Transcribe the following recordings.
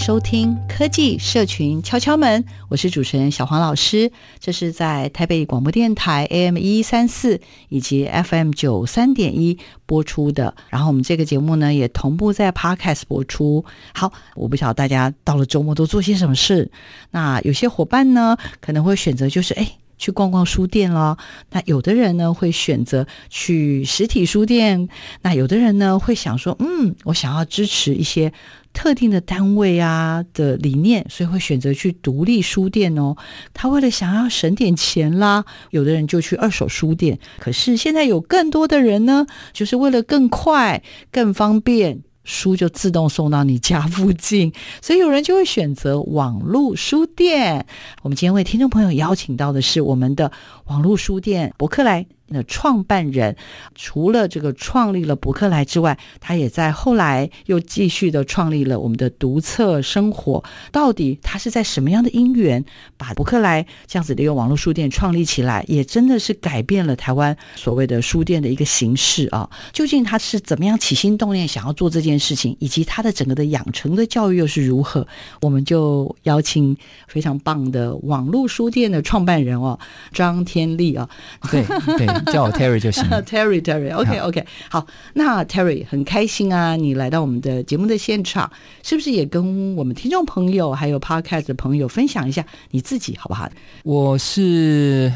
收听科技社群敲敲门，我是主持人小黄老师。这是在台北广播电台 AM 一三四以及 FM 九三点一播出的。然后我们这个节目呢，也同步在 Podcast 播出。好，我不晓得大家到了周末都做些什么事。那有些伙伴呢，可能会选择就是哎。去逛逛书店咯，那有的人呢会选择去实体书店，那有的人呢会想说，嗯，我想要支持一些特定的单位啊的理念，所以会选择去独立书店哦。他为了想要省点钱啦，有的人就去二手书店。可是现在有更多的人呢，就是为了更快、更方便。书就自动送到你家附近，所以有人就会选择网络书店。我们今天为听众朋友邀请到的是我们的网络书店博客来。那创办人除了这个创立了博客来之外，他也在后来又继续的创立了我们的读册生活。到底他是在什么样的因缘把博客来这样子的一个网络书店创立起来，也真的是改变了台湾所谓的书店的一个形式啊？究竟他是怎么样起心动念想要做这件事情，以及他的整个的养成的教育又是如何？我们就邀请非常棒的网络书店的创办人哦，张天立啊，对对。叫我 Terry 就行。Terry Terry，OK OK，好，那 Terry 很开心啊，你来到我们的节目的现场，是不是也跟我们听众朋友还有 Podcast 的朋友分享一下你自己好不好？我是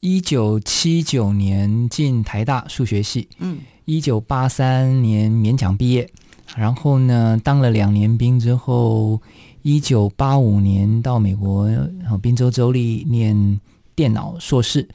一九七九年进台大数学系，嗯，一九八三年勉强毕业，然后呢当了两年兵之后，一九八五年到美国然后宾州州立念电脑硕士。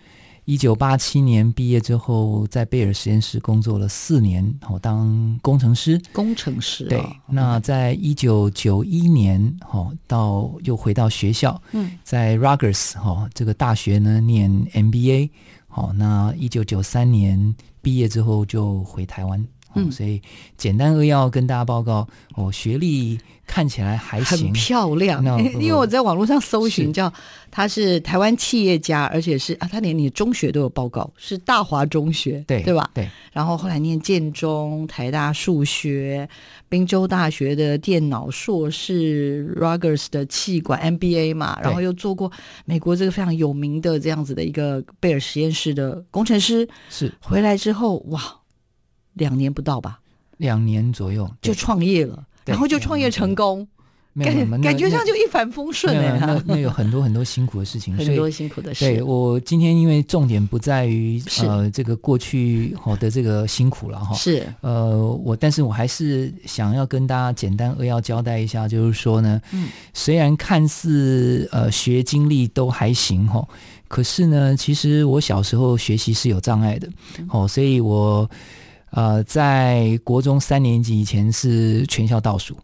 一九八七年毕业之后，在贝尔实验室工作了四年，我当工程师。工程师、哦、对。那在一九九一年，哦，到又回到学校，嗯，在 Rutgers 哈这个大学呢念 MBA，好，那一九九三年毕业之后就回台湾，嗯，所以简单扼要跟大家报告，哦，学历。看起来还行，很漂亮。No, 因为我在网络上搜寻，叫他是台湾企业家，而且是啊，他连你中学都有报告，是大华中学，对对吧？对。然后后来念建中、台大数学、宾州大学的电脑硕士、Rutgers 的气管 MBA 嘛，然后又做过美国这个非常有名的这样子的一个贝尔实验室的工程师。是回来之后，哇，两年不到吧？两年左右就创业了。然后就创业成功，感感觉上就一帆风顺哎。那那有很多很多辛苦的事情，很多辛苦的事。对，我今天因为重点不在于呃这个过去好的这个辛苦了哈。是呃我，但是我还是想要跟大家简单扼要交代一下，就是说呢，嗯，虽然看似呃学经历都还行哈，可是呢，其实我小时候学习是有障碍的，哦，所以我。呃，在国中三年级以前是全校倒数，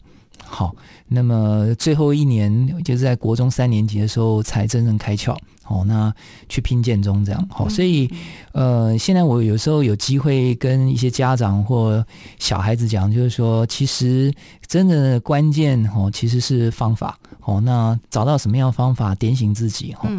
好，那么最后一年就是在国中三年级的时候才真正开窍。哦，那去拼建中这样，好，所以呃，现在我有时候有机会跟一些家长或小孩子讲，就是说，其实真的关键哦，其实是方法哦。那找到什么样的方法点醒自己哈。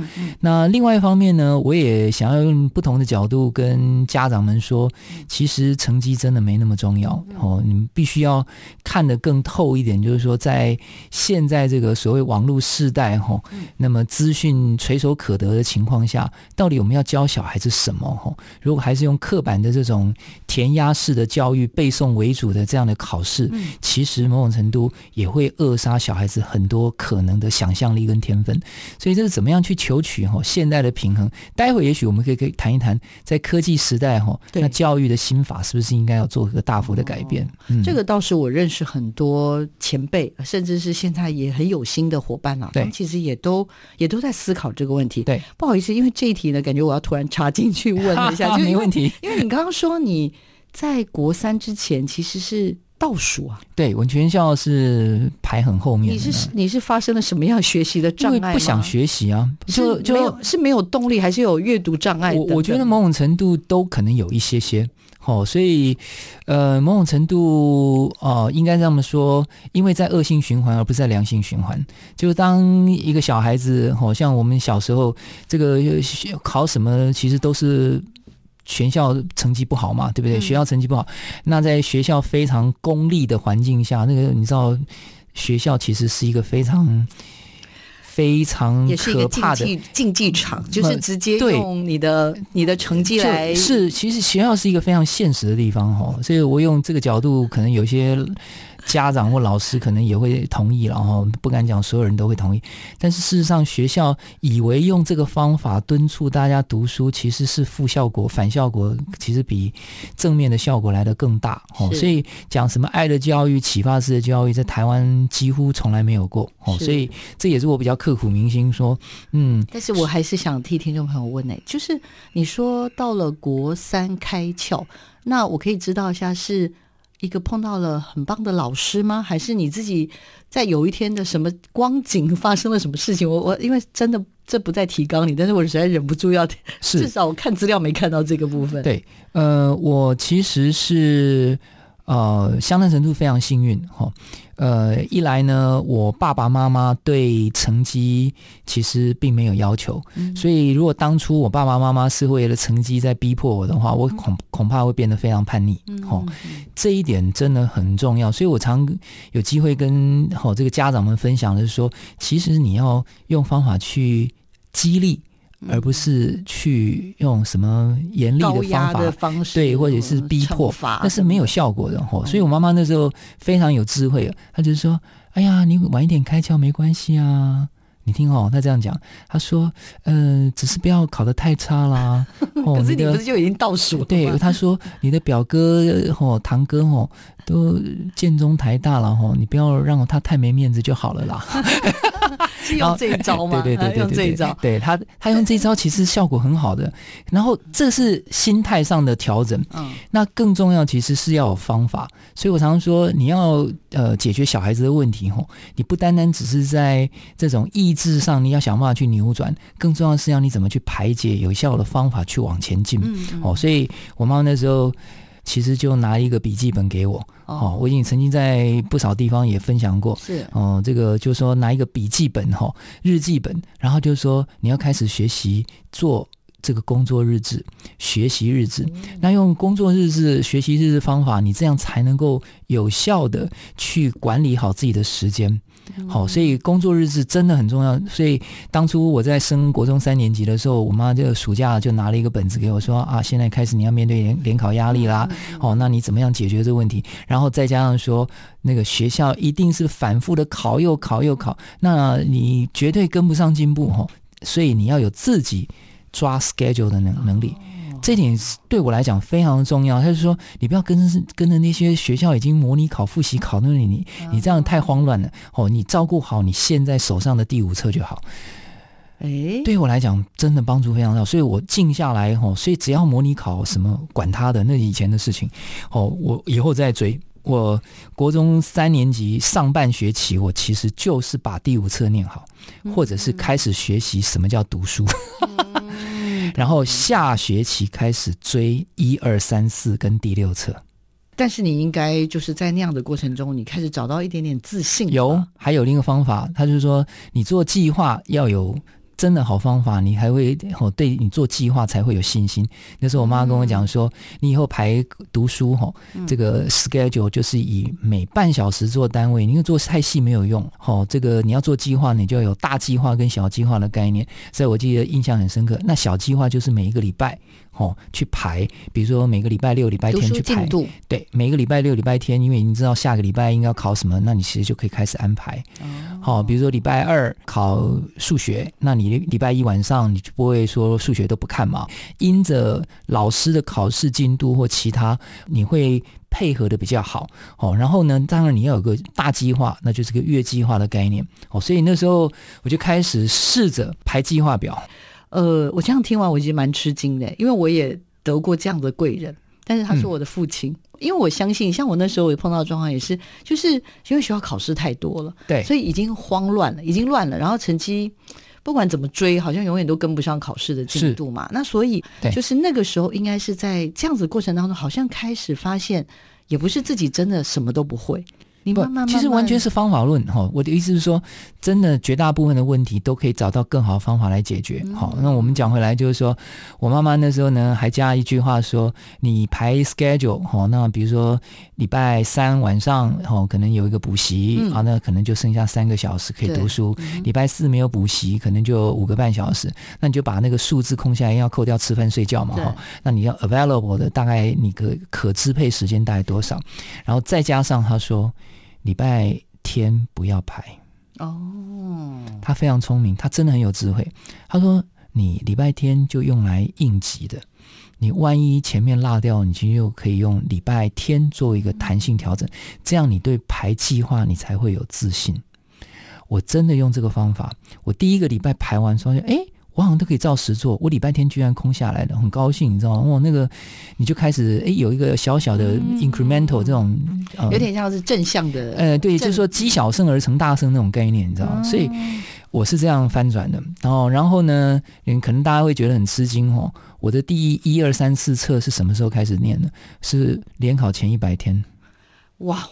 那另外一方面呢，我也想要用不同的角度跟家长们说，其实成绩真的没那么重要哦。你们必须要看得更透一点，就是说，在现在这个所谓网络世代哈，那么资讯垂手可。可得的情况下，到底我们要教小孩子什么？哈，如果还是用刻板的这种填鸭式的教育、背诵为主的这样的考试，嗯、其实某种程度也会扼杀小孩子很多可能的想象力跟天分。所以这是怎么样去求取哈现代的平衡？待会也许我们可以可以谈一谈，在科技时代哈，那教育的心法是不是应该要做一个大幅的改变？哦嗯、这个倒是我认识很多前辈，甚至是现在也很有心的伙伴啊，对，其实也都也都在思考这个问题。对，不好意思，因为这一题呢，感觉我要突然插进去问一下，就没问题。因为你刚刚说你在国三之前其实是倒数啊，对，文全校是排很后面。你是你是发生了什么样学习的障碍吗？不想学习啊，就就没有是没有动力，还是有阅读障碍？我我觉得某种程度都可能有一些些。哦，所以，呃，某种程度，哦、呃，应该这么说，因为在恶性循环，而不是在良性循环。就是当一个小孩子，好、哦、像我们小时候，这个考什么，其实都是全校成绩不好嘛，对不对？嗯、学校成绩不好，那在学校非常功利的环境下，那个你知道，学校其实是一个非常。非常可怕的竞技场，就是直接用你的你的成绩来。是，其实学校是一个非常现实的地方哈，所以我用这个角度，可能有些。家长或老师可能也会同意，然后不敢讲所有人都会同意。但是事实上，学校以为用这个方法敦促大家读书，其实是负效果、反效果，其实比正面的效果来得更大。哦，所以讲什么爱的教育、启发式的教育，在台湾几乎从来没有过。哦，所以这也是我比较刻骨铭心说，嗯。但是我还是想替听众朋友问呢，就是你说到了国三开窍，那我可以知道一下是。一个碰到了很棒的老师吗？还是你自己在有一天的什么光景发生了什么事情？我我因为真的这不在提纲里，但是我实在忍不住要，至少我看资料没看到这个部分。对，呃，我其实是呃相当程度非常幸运哈。呃，一来呢，我爸爸妈妈对成绩其实并没有要求，嗯、所以如果当初我爸爸妈妈是为了成绩在逼迫我的话，我恐恐怕会变得非常叛逆。哦，这一点真的很重要，所以我常有机会跟好这个家长们分享的是说，其实你要用方法去激励。而不是去用什么严厉的方法，方式对，或者是逼迫，那是没有效果的吼。所以我妈妈那时候非常有智慧，她就说：“哎呀，你晚一点开窍没关系啊。”你听哦，她这样讲，她说：“呃，只是不要考得太差啦。”可是你不是就已经倒数了？对，她说：“你的表哥吼、堂哥吼都建中台大了吼，你不要让他太没面子就好了啦。” 是用这一招吗？对对对对，用这一招。对他，他用这一招其实效果很好的。然后这是心态上的调整。嗯，那更重要其实是要有方法。所以我常常说，你要呃解决小孩子的问题吼，你不单单只是在这种意志上，你要想办法去扭转，更重要的是要你怎么去排解，有效的方法去往前进。嗯，哦，所以我妈妈那时候。其实就拿一个笔记本给我，哦，我已经曾经在不少地方也分享过，是。哦、呃，这个就是说拿一个笔记本哈，日记本，然后就是说你要开始学习做这个工作日志、学习日志，那用工作日志、学习日志方法，你这样才能够有效的去管理好自己的时间。好，所以工作日志真的很重要。所以当初我在升国中三年级的时候，我妈这个暑假就拿了一个本子给我说啊，现在开始你要面对联联考压力啦。好，那你怎么样解决这个问题？然后再加上说，那个学校一定是反复的考，又考又考，那你绝对跟不上进步哈。所以你要有自己抓 schedule 的能能力。这点对我来讲非常重要。他就说，你不要跟着跟着那些学校已经模拟考、复习考那里，你你这样太慌乱了。哦，你照顾好你现在手上的第五册就好。哎，对我来讲真的帮助非常大。所以我静下来，哦，所以只要模拟考什么，管他的，那以前的事情。哦，我以后再追。我国中三年级上半学期，我其实就是把第五册念好，或者是开始学习什么叫读书。然后下学期开始追一二三四跟第六册，但是你应该就是在那样的过程中，你开始找到一点点自信。有，还有另一个方法，他就是说，你做计划要有真的好方法，你还会哦，对你做计划才会有信心。那时候我妈跟我讲说，嗯、你以后排读书哈，这个 schedule 就是以每半小时做单位，因为做太细没有用。哦，这个你要做计划，你就要有大计划跟小计划的概念。所以我记得印象很深刻。那小计划就是每一个礼拜哦去排，比如说每个礼拜六、礼拜天去排。对，每个礼拜六、礼拜天，因为你知道下个礼拜应该要考什么，那你其实就可以开始安排。好、哦，比如说礼拜二考数学，那你礼拜一晚上你就不会说数学都不看嘛？因着老师的考试进度或其他，你会配合的比较好。哦，然后呢，当然你要有个大计划，那就是个月计划的概念。哦，所以那时候我就开始试着排计划表。呃，我这样听完，我其实蛮吃惊的，因为我也得过这样的贵人。但是他是我的父亲，嗯、因为我相信，像我那时候也碰到状况，也是就是因为学校考试太多了，对，所以已经慌乱了，已经乱了，然后成绩不管怎么追，好像永远都跟不上考试的进度嘛。那所以就是那个时候，应该是在这样子的过程当中，好像开始发现，也不是自己真的什么都不会。你慢慢慢慢不，其实完全是方法论哈。我的意思是说，真的绝大部分的问题都可以找到更好的方法来解决。好，那我们讲回来就是说，我妈妈那时候呢还加一句话说：“你排 schedule 哈，那比如说礼拜三晚上哈，可能有一个补习啊，那可能就剩下三个小时可以读书。礼拜四没有补习，可能就五个半小时。那你就把那个数字空下来，要扣掉吃饭睡觉嘛哈。那你要 available 的大概你可可支配时间大概多少？然后再加上他说。”礼拜天不要排哦，他非常聪明，他真的很有智慧。他说：“你礼拜天就用来应急的，你万一前面落掉，你其实又可以用礼拜天做一个弹性调整，这样你对排计划你才会有自信。”我真的用这个方法，我第一个礼拜排完说：“哎。”我好像都可以照实做，我礼拜天居然空下来了，很高兴，你知道吗？哇，那个你就开始哎，有一个小小的 incremental 这种，嗯、有点像是正向的，呃，对，就是说积小胜而成大胜那种概念，你知道吗？嗯、所以我是这样翻转的。然后，然后呢，可能大家会觉得很吃惊哦。我的第一一二三四册是什么时候开始念的？是联考前一百天。哇！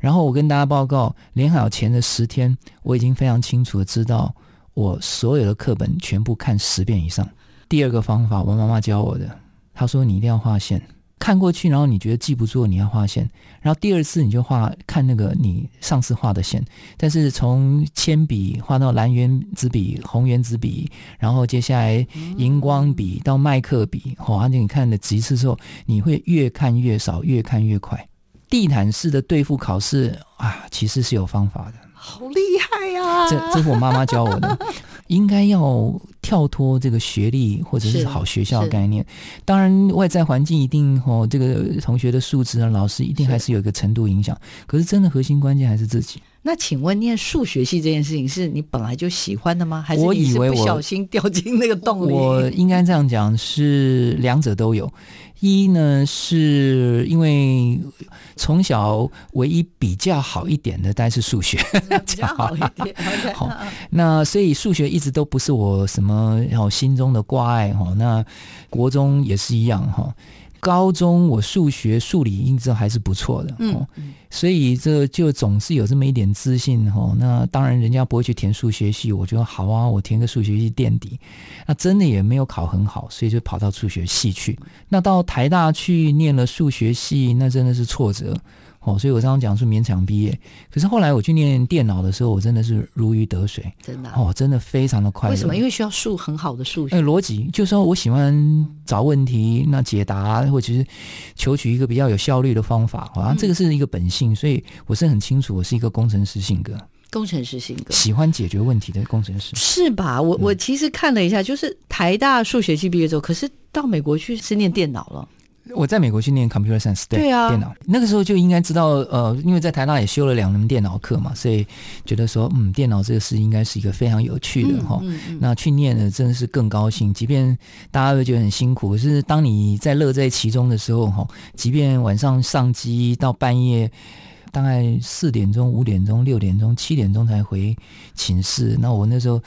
然后我跟大家报告，联考前的十天，我已经非常清楚的知道。我所有的课本全部看十遍以上。第二个方法，我妈妈教我的，她说你一定要画线，看过去，然后你觉得记不住，你要画线。然后第二次你就画，看那个你上次画的线。但是从铅笔画到蓝圆珠笔、红圆珠笔，然后接下来荧光笔到麦克笔，哦，而且你看了几次之后，你会越看越少，越看越快。地毯式的对付考试啊，其实是有方法的。好厉害呀、啊！这这是我妈妈教我的，应该要跳脱这个学历或者是好学校的概念。当然，外在环境一定哦，这个同学的素质啊，老师一定还是有一个程度影响。可是，真的核心关键还是自己。那请问，念数学系这件事情是你本来就喜欢的吗？还是你是不小心掉进那个洞里？我，我应该这样讲，是两者都有。一呢，是因为从小唯一比较好一点的，当然是数学 比较好一点。好，那所以数学一直都不是我什么好心中的挂碍哈。那国中也是一样哈。高中我数学数理一直还是不错的，嗯，所以这就总是有这么一点自信哈。那当然人家不会去填数学系，我觉得好啊，我填个数学系垫底。那真的也没有考很好，所以就跑到数学系去。那到台大去念了数学系，那真的是挫折。哦，所以我刚刚讲是勉强毕业，可是后来我去念电脑的时候，我真的是如鱼得水，真的哦，真的非常的快乐。为什么？因为需要数很好的数学。哎，逻辑就是说我喜欢找问题，那解答或者是求取一个比较有效率的方法，好像这个是一个本性，所以我是很清楚，我是一个工程师性格，工程师性格，喜欢解决问题的工程师，是吧？我我其实看了一下，就是台大数学系毕业之后，可是到美国去是念电脑了。我在美国去念 computer science，对，对啊，电脑那个时候就应该知道，呃，因为在台大也修了两门电脑课嘛，所以觉得说，嗯，电脑这个事应该是一个非常有趣的哈、嗯嗯嗯。那去念呢，真的是更高兴，即便大家会觉得很辛苦，可是当你在乐在其中的时候，哈，即便晚上上机到半夜，大概四点钟、五点钟、六点钟、七点钟才回寝室，那我那时候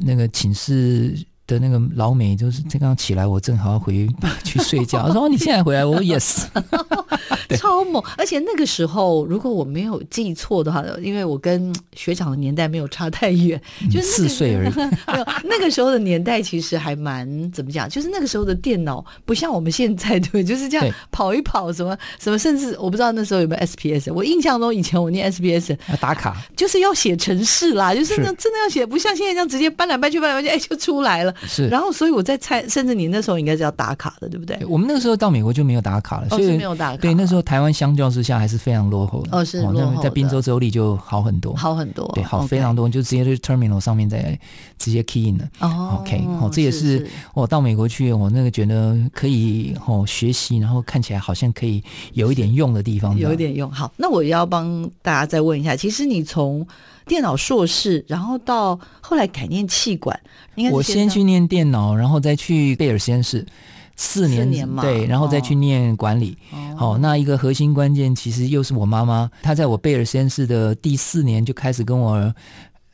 那个寝室。的那个老美就是刚刚起来，我正好要回 去睡觉。他说：“你现在回来？”我说：“Yes。”超猛！而且那个时候，如果我没有记错的话，因为我跟学长的年代没有差太远，就是、那个、四岁而已。没有，那个时候的年代其实还蛮怎么讲？就是那个时候的电脑不像我们现在对，就是这样跑一跑什么什么，甚至我不知道那时候有没有 SPS。我印象中以前我念 SPS 要打卡，就是要写程式啦，就是那真的要写，不像现在这样直接搬来搬去搬来搬去，哎就出来了。是，然后所以我在猜，甚至你那时候应该是要打卡的，对不对？我们那个时候到美国就没有打卡了，所以、哦、没有打卡。对，那时候台湾相较之下还是非常落后的。哦，是落后的。在宾州州立就好很多，好很多。对，好非常多，就直接在 terminal 上面再直接 key in 了。哦，OK，哦，这也是我到美国去，我那个觉得可以哦学习，然后看起来好像可以有一点用的地方，有一点用。好，那我要帮大家再问一下，其实你从电脑硕士，然后到后来改念气管，我先去念电脑，然后再去贝尔实验室。四年，四年嘛，对，然后再去念管理。好、哦哦，那一个核心关键其实又是我妈妈，她在我贝尔实验室的第四年就开始跟我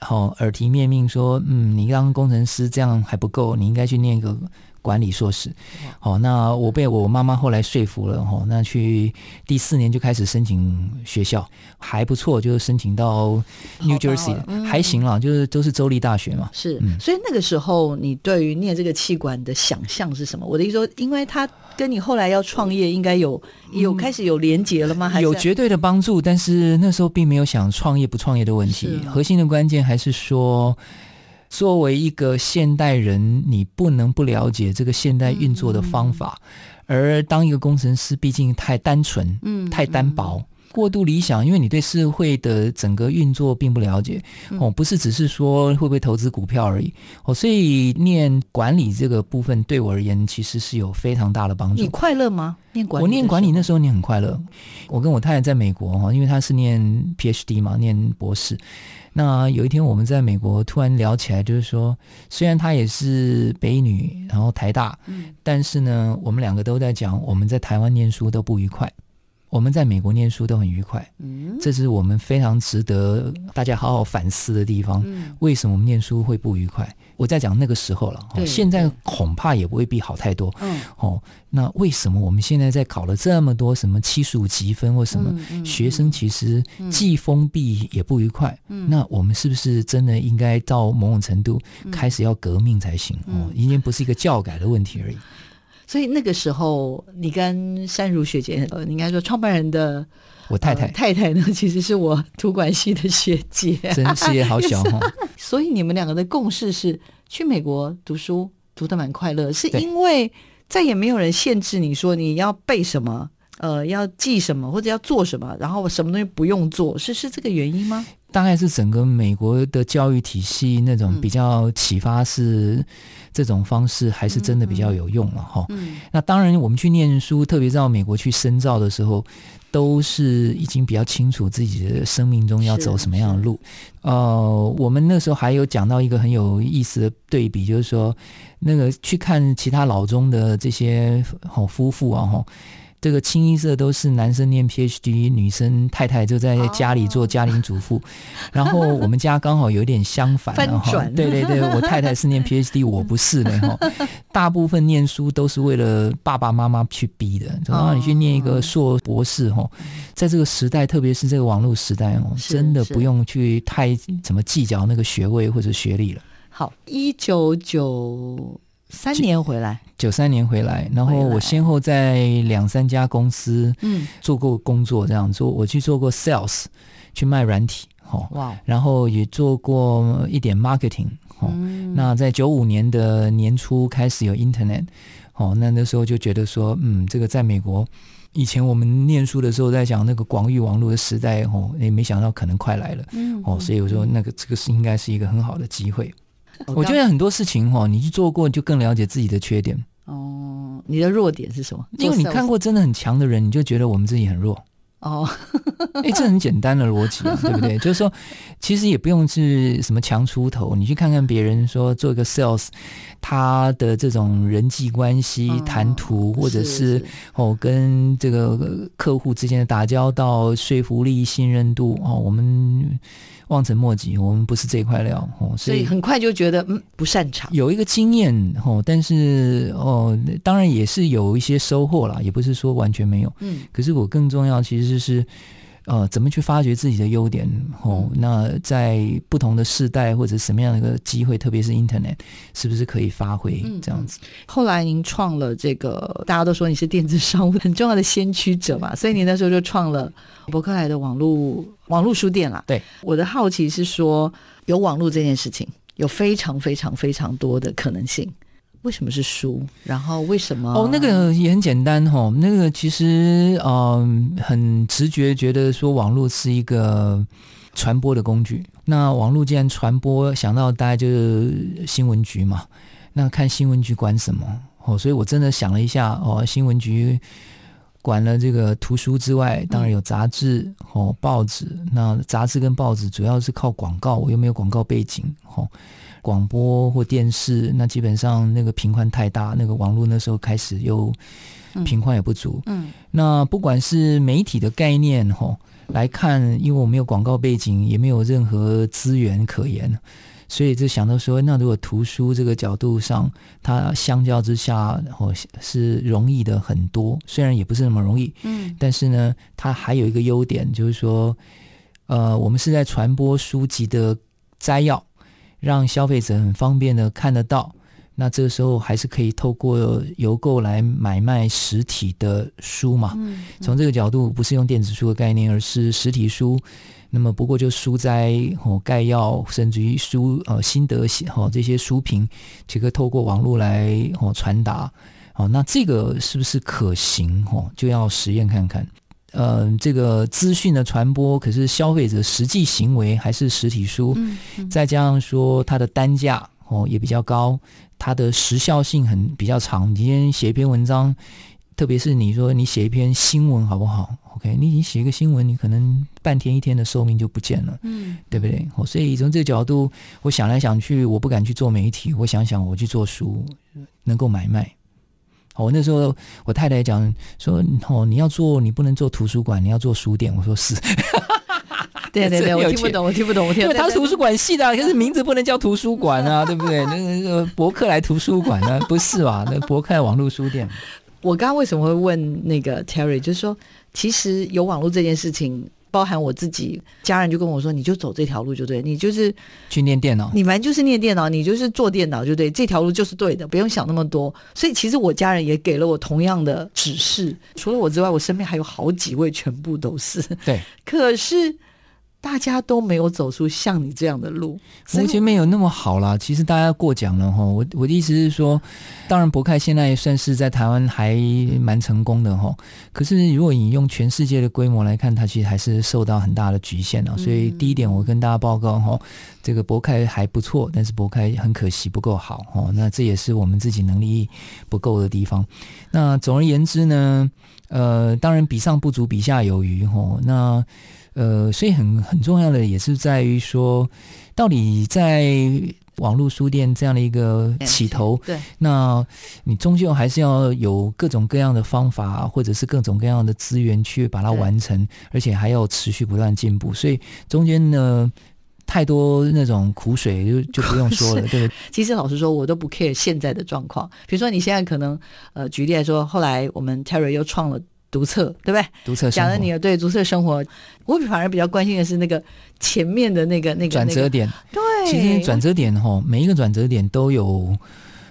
好、哦、耳提面命说：“嗯，你当工程师这样还不够，你应该去念一个。”管理硕士，好，那我被我妈妈后来说服了，哈，那去第四年就开始申请学校，还不错，就是申请到 New Jersey，嗯、还行啦，就是都是州立大学嘛。是，嗯、所以那个时候你对于念这个气管的想象是什么？我的意思说，因为他跟你后来要创业应该有有开始有连结了吗？还是有绝对的帮助，但是那时候并没有想创业不创业的问题，核心的关键还是说。作为一个现代人，你不能不了解这个现代运作的方法。嗯、而当一个工程师，毕竟太单纯，嗯，太单薄。嗯过度理想，因为你对社会的整个运作并不了解哦，不是只是说会不会投资股票而已哦，所以念管理这个部分对我而言其实是有非常大的帮助。你快乐吗？念管理，我念管理那时候你很快乐。我跟我太太在美国哈，因为她是念 PhD 嘛，念博士。那有一天我们在美国突然聊起来，就是说，虽然她也是北女，然后台大，嗯，但是呢，我们两个都在讲我们在台湾念书都不愉快。我们在美国念书都很愉快，嗯，这是我们非常值得大家好好反思的地方。嗯，为什么我们念书会不愉快？我在讲那个时候了，现在恐怕也未必好太多。嗯，哦，那为什么我们现在在考了这么多什么七十五级分或什么，学生其实既封闭也不愉快？嗯，那我们是不是真的应该到某种程度开始要革命才行？哦，已经不是一个教改的问题而已。所以那个时候，你跟山如学姐，呃，应该说创办人的我太太、呃、太太呢，其实是我图管系的学姐，真事业好小哈。所以你们两个的共识是去美国读书，读的蛮快乐，是因为再也没有人限制你说你要背什么，呃，要记什么或者要做什么，然后什么东西不用做，是是这个原因吗？大概是整个美国的教育体系那种比较启发式这种方式，还是真的比较有用了哈。那当然，我们去念书，特别到美国去深造的时候，都是已经比较清楚自己的生命中要走什么样的路。呃，我们那时候还有讲到一个很有意思的对比，就是说，那个去看其他老中的这些好夫妇啊哈。这个清一色都是男生念 PhD，女生太太就在家里做家庭主妇。Oh. 然后我们家刚好有点相反，翻转。对对对，我太太是念 PhD，我不是的哈。大部分念书都是为了爸爸妈妈去逼的，然后你去念一个硕博士哈，在这个时代，特别是这个网络时代哦，真的不用去太怎么计较那个学位或者学历了。好，一九九。三年回来，九三年回来，然后我先后在两三家公司嗯。做过工作，这样做，我去做过 sales，去卖软体，哦，哇，然后也做过一点 marketing，哦，那在九五年的年初开始有 internet，哦，那那时候就觉得说，嗯，这个在美国，以前我们念书的时候在讲那个广域网络的时代，哦，也没想到可能快来了，嗯，哦，所以我说那个这个是应该是一个很好的机会。我觉得很多事情哈，你去做过，就更了解自己的缺点。哦，你的弱点是什么？因为你看过真的很强的人，你就觉得我们自己很弱。哦，哎，这很简单的逻辑啊，对不对？就是说，其实也不用是什么强出头，你去看看别人说做一个 sales，他的这种人际关系、谈吐，或者是哦跟这个客户之间的打交道、说服力、信任度哦，我们。望尘莫及，我们不是这块料哦，所以很快就觉得嗯不擅长，有一个经验哦，但是哦，当然也是有一些收获啦，也不是说完全没有，嗯，可是我更重要其实是。呃，怎么去发掘自己的优点？哦，那在不同的世代或者什么样的一个机会，特别是 Internet，是不是可以发挥这样子？嗯、后来您创了这个，大家都说你是电子商务很重要的先驱者嘛，所以您那时候就创了博客来的网络网络书店啦。对，我的好奇是说，有网络这件事情，有非常非常非常多的可能性。为什么是书？然后为什么？哦，那个也很简单哈、哦。那个其实嗯、很直觉觉得说网络是一个传播的工具。那网络既然传播，想到大概就是新闻局嘛。那看新闻局管什么？哦，所以我真的想了一下哦，新闻局管了这个图书之外，当然有杂志哦，报纸。那杂志跟报纸主要是靠广告，我又没有广告背景哦。广播或电视，那基本上那个频宽太大，那个网络那时候开始又频宽也不足。嗯，嗯，那不管是媒体的概念吼来看，因为我没有广告背景，也没有任何资源可言，所以就想到说，那如果图书这个角度上，它相较之下哦是容易的很多，虽然也不是那么容易，嗯，但是呢，它还有一个优点，就是说，呃，我们是在传播书籍的摘要。让消费者很方便的看得到，那这个时候还是可以透过邮购来买卖实体的书嘛。嗯，从这个角度，不是用电子书的概念，而是实体书。那么不过就书摘哦概要，甚至于书呃心得写哦这些书评，这个透过网络来哦传达哦，那这个是不是可行哦？就要实验看看。呃，这个资讯的传播，可是消费者实际行为还是实体书，嗯嗯、再加上说它的单价哦也比较高，它的时效性很比较长。你今天写一篇文章，特别是你说你写一篇新闻好不好？OK，你你写一个新闻，你可能半天一天的寿命就不见了，嗯，对不对？哦，所以从这个角度，我想来想去，我不敢去做媒体，我想想我去做书，能够买卖。我那时候，我太太讲说：“哦，你要做，你不能做图书馆，你要做书店。”我说：“是。”对 对对，我听不懂，我听不懂，我听不懂。因为他是图书馆系的，可是名字不能叫图书馆啊，对不对？那个博客来图书馆呢？不是吧？那博客来网络书店。我刚刚为什么会问那个 Terry？就是说，其实有网络这件事情。包含我自己家人就跟我说，你就走这条路就对，你就是去念电脑，你反正就是念电脑，你就是做电脑就对，这条路就是对的，不用想那么多。所以其实我家人也给了我同样的指示，除了我之外，我身边还有好几位，全部都是对，可是。大家都没有走出像你这样的路，目前没有那么好啦。其实大家过奖了哈。我我的意思是说，当然博凯现在算是在台湾还蛮成功的哈。可是如果你用全世界的规模来看，它其实还是受到很大的局限了。所以第一点，我跟大家报告哈，这个博凯还不错，但是博凯很可惜不够好哦。那这也是我们自己能力不够的地方。那总而言之呢，呃，当然比上不足，比下有余哈。那呃，所以很很重要的也是在于说，到底在网络书店这样的一个起头，对，那你终究还是要有各种各样的方法，或者是各种各样的资源去把它完成，而且还要持续不断进步。所以中间呢，太多那种苦水就就不用说了，对。其实老实说，我都不 care 现在的状况。比如说你现在可能，呃，举例来说，后来我们 Terry 又创了。读册对不对？独册讲了你的对独册生活，我反而比较关心的是那个前面的那个那个转折点。对，其实转折点哈，每一个转折点都有，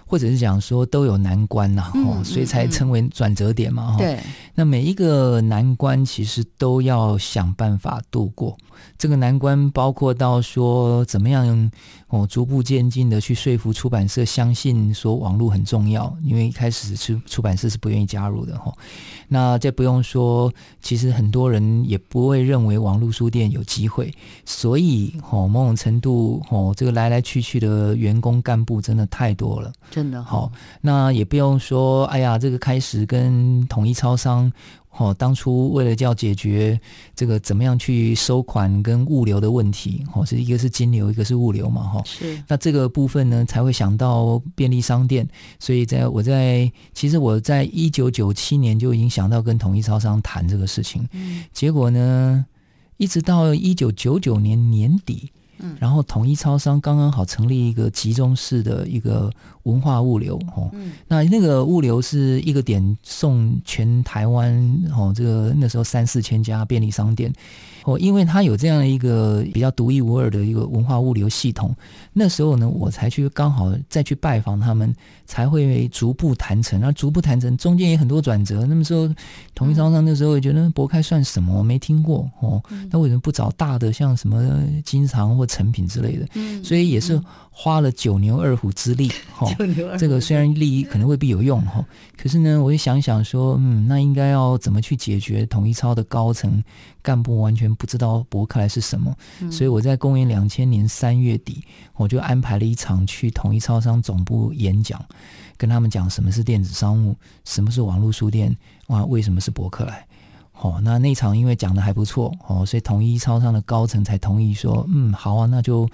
或者是讲说都有难关呐，哦，所以才称为转折点嘛，哈。对，那每一个难关其实都要想办法度过。这个难关包括到说怎么样哦，逐步渐进的去说服出版社相信说网络很重要，因为一开始出出版社是不愿意加入的哈。那这不用说，其实很多人也不会认为网络书店有机会，所以哦，某种程度哦，这个来来去去的员工干部真的太多了，真的好。那也不用说，哎呀，这个开始跟统一超商。哦，当初为了要解决这个怎么样去收款跟物流的问题，哦，是一个是金流，一个是物流嘛，哈，是。那这个部分呢，才会想到便利商店。所以在我在其实我在一九九七年就已经想到跟统一超商谈这个事情，嗯，结果呢，一直到一九九九年年底。嗯，然后统一超商刚刚好成立一个集中式的一个文化物流哦，嗯，那那个物流是一个点送全台湾哦，这个那时候三四千家便利商店哦，因为它有这样的一个比较独一无二的一个文化物流系统，那时候呢，我才去刚好再去拜访他们，才会逐步谈成，那逐步谈成，中间也很多转折。那么说统一招商那时候也觉得博开算什么，我没听过哦，那为什么不找大的，像什么经常或成品之类的，嗯，所以也是花了九牛二虎之力，哈、嗯，这个虽然利益可能未必有用，哈，可是呢，我就想想说，嗯，那应该要怎么去解决统一超的高层干部完全不知道博客来是什么，嗯、所以我在公元两千年三月底，我就安排了一场去统一超商总部演讲，跟他们讲什么是电子商务，什么是网络书店，哇，为什么是博客来。哦，那那场因为讲的还不错哦，所以统一超商的高层才同意说，嗯，好啊，那就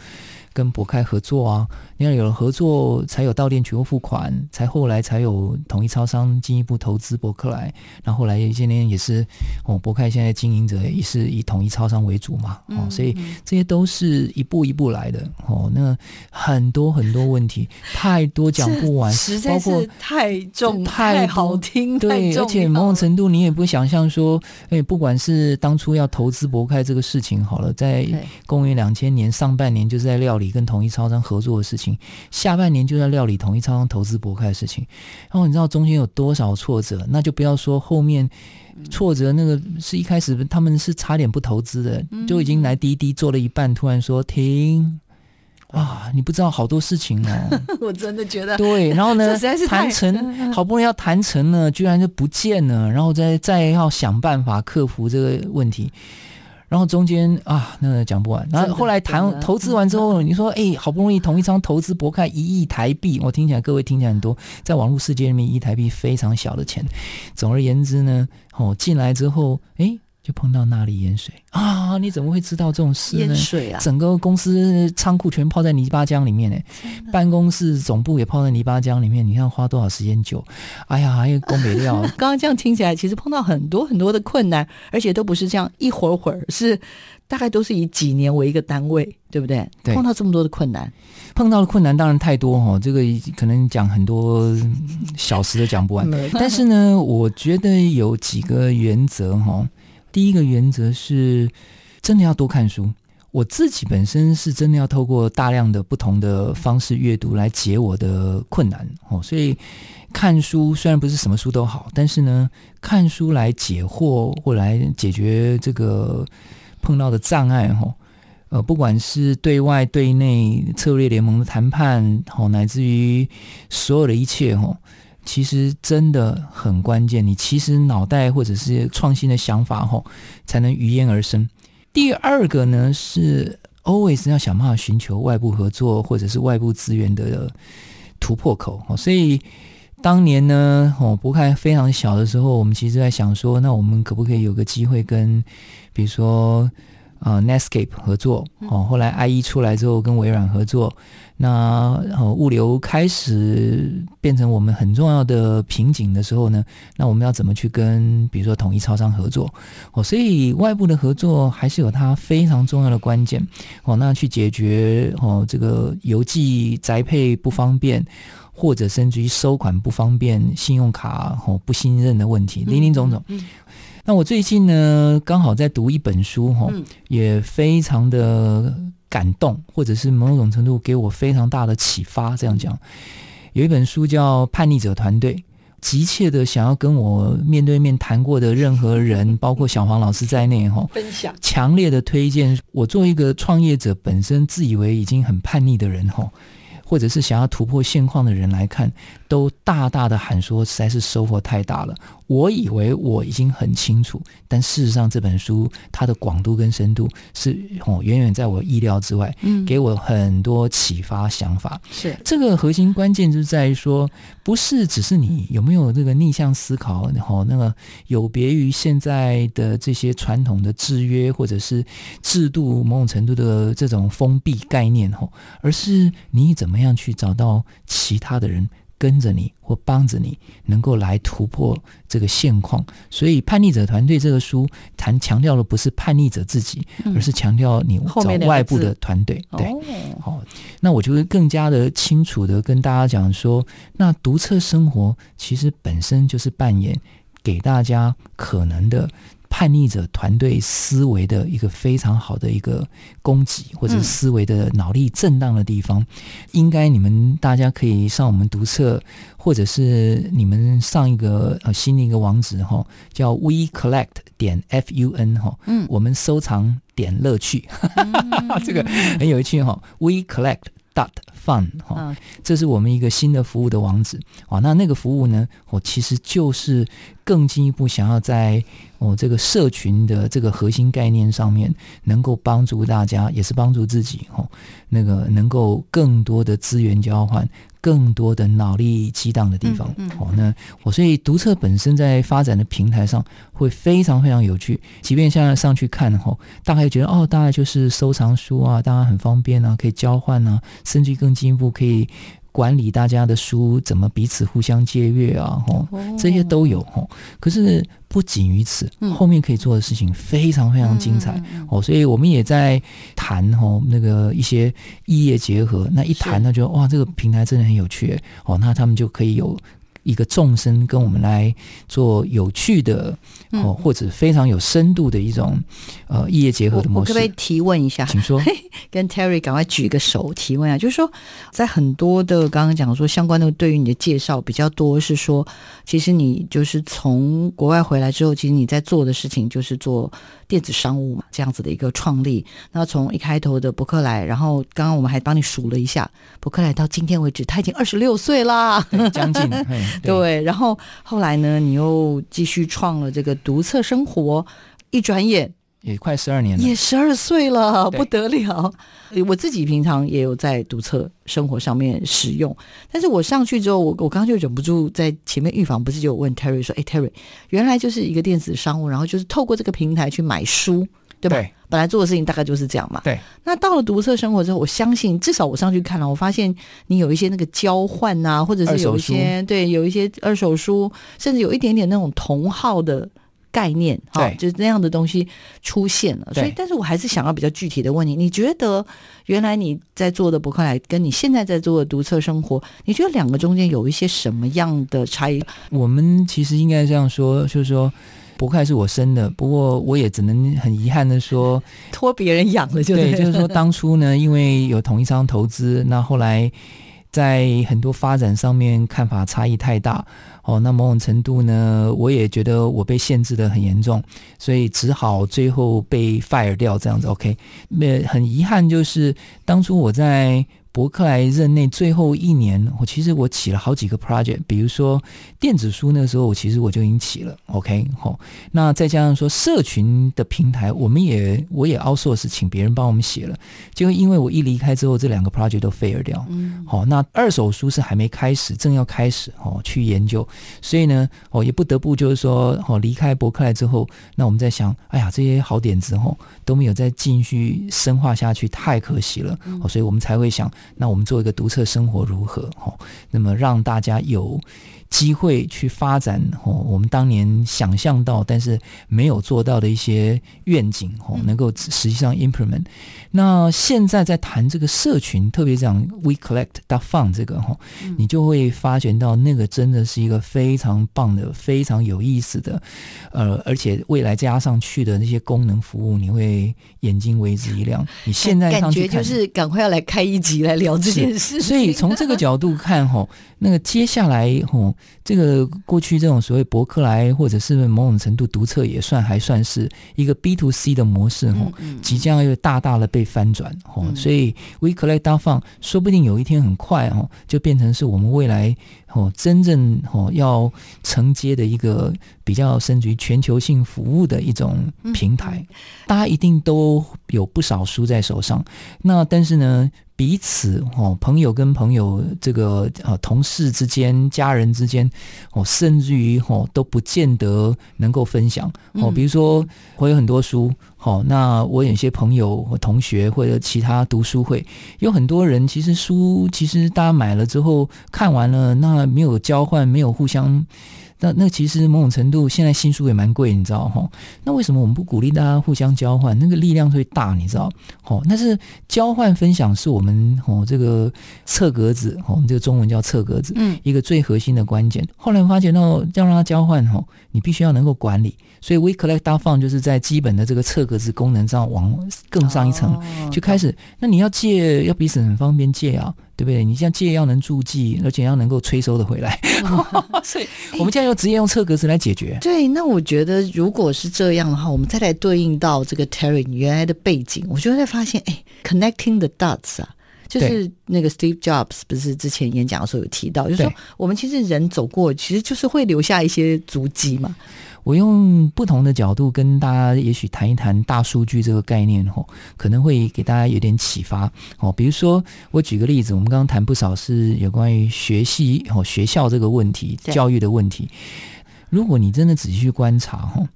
跟博开合作啊。你看有了合作，才有到店取货付款，才后来才有统一超商进一步投资博客来。然后后来今天也是哦，博开现在经营者也是以统一超商为主嘛，哦，所以这些都是一步一步来的哦。那很多很多问题太多讲不完，实在是太重太好听，对，而且某种程度你也不想象说。哎，不管是当初要投资博开这个事情好了，在公元两千年上半年就是在料理跟统一超商合作的事情，下半年就在料理统一超商投资博开的事情。然后你知道中间有多少挫折？那就不要说后面挫折，那个是一开始他们是差点不投资的，就已经来滴滴做了一半，突然说停。哇，你不知道好多事情哦！我真的觉得对，然后呢，谈成 好不容易要谈成了，居然就不见了，然后再再要想办法克服这个问题，然后中间啊，那个讲不完。然后后来谈投资完之后，你说哎，好不容易同一张投资博开一亿台币，我听起来各位听起来很多，在网络世界里面，一亿台币非常小的钱。总而言之呢，哦，进来之后，哎。就碰到那里淹水啊！你怎么会知道这种事呢？淹水啊！整个公司仓库全泡在泥巴浆里面呢，办公室总部也泡在泥巴浆里面。你看花多少时间久？哎呀，还有工没料。刚刚这样听起来，其实碰到很多很多的困难，而且都不是这样一会儿会儿，是大概都是以几年为一个单位，对不对？对。碰到这么多的困难，碰到的困难当然太多哈，这个可能讲很多小时都讲不完。但是呢，我觉得有几个原则哈。第一个原则是，真的要多看书。我自己本身是真的要透过大量的不同的方式阅读来解我的困难哦。所以看书虽然不是什么书都好，但是呢，看书来解惑或来解决这个碰到的障碍哈。呃，不管是对外对内策略联盟的谈判，哦，乃至于所有的一切哈。其实真的很关键，你其实脑袋或者是创新的想法吼，才能于焉而生。第二个呢是 always 要想办法寻求外部合作或者是外部资源的突破口。所以当年呢，哦，博开非常小的时候，我们其实在想说，那我们可不可以有个机会跟，比如说。啊、uh，Netscape 合作哦，后来 IE 出来之后跟微软合作，那物流开始变成我们很重要的瓶颈的时候呢，那我们要怎么去跟比如说统一超商合作哦？所以外部的合作还是有它非常重要的关键哦。那去解决哦这个邮寄宅配不方便，或者甚至于收款不方便、信用卡哦不信任的问题，林林总总。嗯嗯那我最近呢，刚好在读一本书，哈，也非常的感动，或者是某种程度给我非常大的启发。这样讲，有一本书叫《叛逆者团队》，急切的想要跟我面对面谈过的任何人，包括小黄老师在内，哈，分享，强烈的推荐。我作为一个创业者，本身自以为已经很叛逆的人，哈。或者是想要突破现况的人来看，都大大的喊说，实在是收获太大了。我以为我已经很清楚，但事实上这本书它的广度跟深度是哦远远在我意料之外，嗯，给我很多启发想法。是这个核心关键就是在于说，不是只是你有没有这个逆向思考，然后那个有别于现在的这些传统的制约或者是制度某种程度的这种封闭概念，吼，而是你怎么。怎么样去找到其他的人跟着你或帮着你，能够来突破这个现况。所以，叛逆者团队这个书谈强调的不是叛逆者自己，而是强调你找外部的团队。对，好，那我就会更加的清楚的跟大家讲说，那独特生活其实本身就是扮演给大家可能的。叛逆者团队思维的一个非常好的一个供给，或者思维的脑力震荡的地方，嗯、应该你们大家可以上我们读册，或者是你们上一个呃新的一个网址哈，叫 we collect 点 f u n 哈，嗯，我们收藏点乐趣，嗯、这个很有趣哈，we collect dot fun 哈，这是我们一个新的服务的网址啊，那那个服务呢，我其实就是。更进一步想要在哦这个社群的这个核心概念上面，能够帮助大家，也是帮助自己哦，那个能够更多的资源交换，更多的脑力激荡的地方。嗯，嗯哦，那我所以读册本身在发展的平台上会非常非常有趣。即便现在上去看哦，大概觉得哦，大概就是收藏书啊，当然很方便啊，可以交换啊，甚至更进一步可以。管理大家的书怎么彼此互相借阅啊？吼，这些都有吼。可是不仅于此，后面可以做的事情非常非常精彩哦。所以我们也在谈吼那个一些异业结合。那一谈他，就哇，这个平台真的很有趣哦。那他们就可以有。一个众生跟我们来做有趣的哦，或者非常有深度的一种呃异业结合的模式。我可不可以提问一下？请说。跟 Terry 赶快举个手提问啊！就是说，在很多的刚刚讲说相关的对于你的介绍比较多，是说其实你就是从国外回来之后，其实你在做的事情就是做电子商务嘛，这样子的一个创立。那从一开头的伯克莱，然后刚刚我们还帮你数了一下，伯克莱到今天为止，他已经二十六岁啦，将近。对，对，然后后来呢，你又继续创了这个独册生活，一转眼也快十二年了，也十二岁了，不得了。我自己平常也有在独册生活上面使用，但是我上去之后，我我刚刚就忍不住在前面预防，不是就问 Terry 说：“哎，Terry，原来就是一个电子商务，然后就是透过这个平台去买书。”对吧？对，本来做的事情大概就是这样嘛。对。那到了独册生活之后，我相信至少我上去看了，我发现你有一些那个交换啊，或者是有一些对，有一些二手书，甚至有一点点那种同号的概念，哈，就是那样的东西出现了。所以，但是我还是想要比较具体的问你，你觉得原来你在做的博客来，跟你现在在做的独册生活，你觉得两个中间有一些什么样的差异？我们其实应该这样说，就是说。博客来是我生的，不过我也只能很遗憾的说，托别人养了就对，对，就是说当初呢，因为有同一张投资，那后来在很多发展上面看法差异太大，哦，那某种程度呢，我也觉得我被限制的很严重，所以只好最后被 fire 掉这样子。OK，那很遗憾就是当初我在。博克莱任内最后一年，我其实我起了好几个 project，比如说电子书那个时候，我其实我就已经起了，OK，好，那再加上说社群的平台，我们也我也 outsource 请别人帮我们写了，结果因为我一离开之后，这两个 project 都 fail 掉，嗯，好，那二手书是还没开始，正要开始哦去研究，所以呢，哦也不得不就是说，哦离开博克莱之后，那我们在想，哎呀这些好点子哦都没有再继续深化下去，太可惜了，哦，所以我们才会想。那我们做一个独特生活如何？哈，那么让大家有机会去发展哦，我们当年想象到但是没有做到的一些愿景哦，能够实际上 implement。那现在在谈这个社群，特别讲 We Collect dot Fun 这个哈，你就会发觉到那个真的是一个非常棒的、非常有意思的，呃，而且未来加上去的那些功能服务，你会眼睛为之一亮。你现在感觉就是赶快要来开一集来聊这件事。所以从这个角度看哈，那个接下来哈。这个过去这种所谓博客来，或者是某种程度独册也算还算是一个 B to C 的模式哦，即将又大大的被翻转哦，所以 We Collect dot Fun 说不定有一天很快哦，就变成是我们未来哦真正哦要承接的一个比较甚至于全球性服务的一种平台。大家一定都有不少书在手上，那但是呢，彼此哦，朋友跟朋友这个啊，同事之间、家人之间哦，甚至于哦，都不见得能够分享哦。比如说，我有很多书，好，那我有些朋友或同学或者其他读书会，有很多人其实书其实大家买了之后看完了，那没有交换，没有互相。那那其实某种程度，现在新书也蛮贵，你知道哈？那为什么我们不鼓励大家互相交换？那个力量会大，你知道？好，但是交换分享是我们哦这个侧格子，我们这个中文叫侧格子，嗯，一个最核心的关键。后来我发觉到要让它交换哈，你必须要能够管理。所以 We Collect Dot Fund 就是在基本的这个侧格子功能上往更上一层，就开始。那你要借，要彼此很方便借啊。对不对？你像借要能助记，而且要能够催收的回来，所以 我们现在要直接用测格子来解决。对，那我觉得如果是这样的话，我们再来对应到这个 Terry 原来的背景，我就会发现，哎，connecting the dots 啊，就是那个 Steve Jobs 不是之前演讲的时候有提到，就是说我们其实人走过，其实就是会留下一些足迹嘛。我用不同的角度跟大家，也许谈一谈大数据这个概念吼，可能会给大家有点启发哦。比如说，我举个例子，我们刚刚谈不少是有关于学习哦，学校这个问题，教育的问题。如果你真的仔细去观察吼，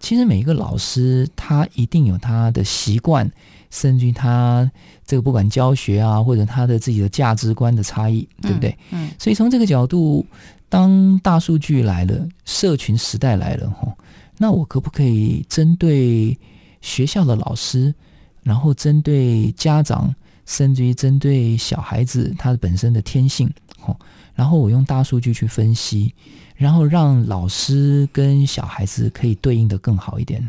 其实每一个老师他一定有他的习惯，甚至于他这个不管教学啊，或者他的自己的价值观的差异，对不对？嗯。嗯，所以从这个角度。当大数据来了，社群时代来了，吼，那我可不可以针对学校的老师，然后针对家长，甚至于针对小孩子他本身的天性，吼，然后我用大数据去分析，然后让老师跟小孩子可以对应的更好一点。